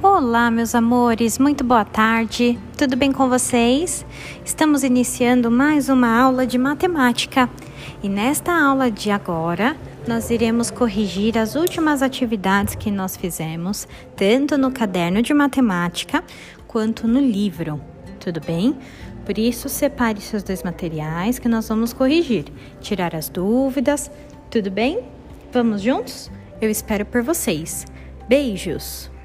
Olá, meus amores, muito boa tarde. Tudo bem com vocês? Estamos iniciando mais uma aula de matemática e nesta aula de agora nós iremos corrigir as últimas atividades que nós fizemos, tanto no caderno de matemática quanto no livro. Tudo bem? Por isso, separe seus dois materiais que nós vamos corrigir, tirar as dúvidas. Tudo bem? Vamos juntos? Eu espero por vocês. Beijos!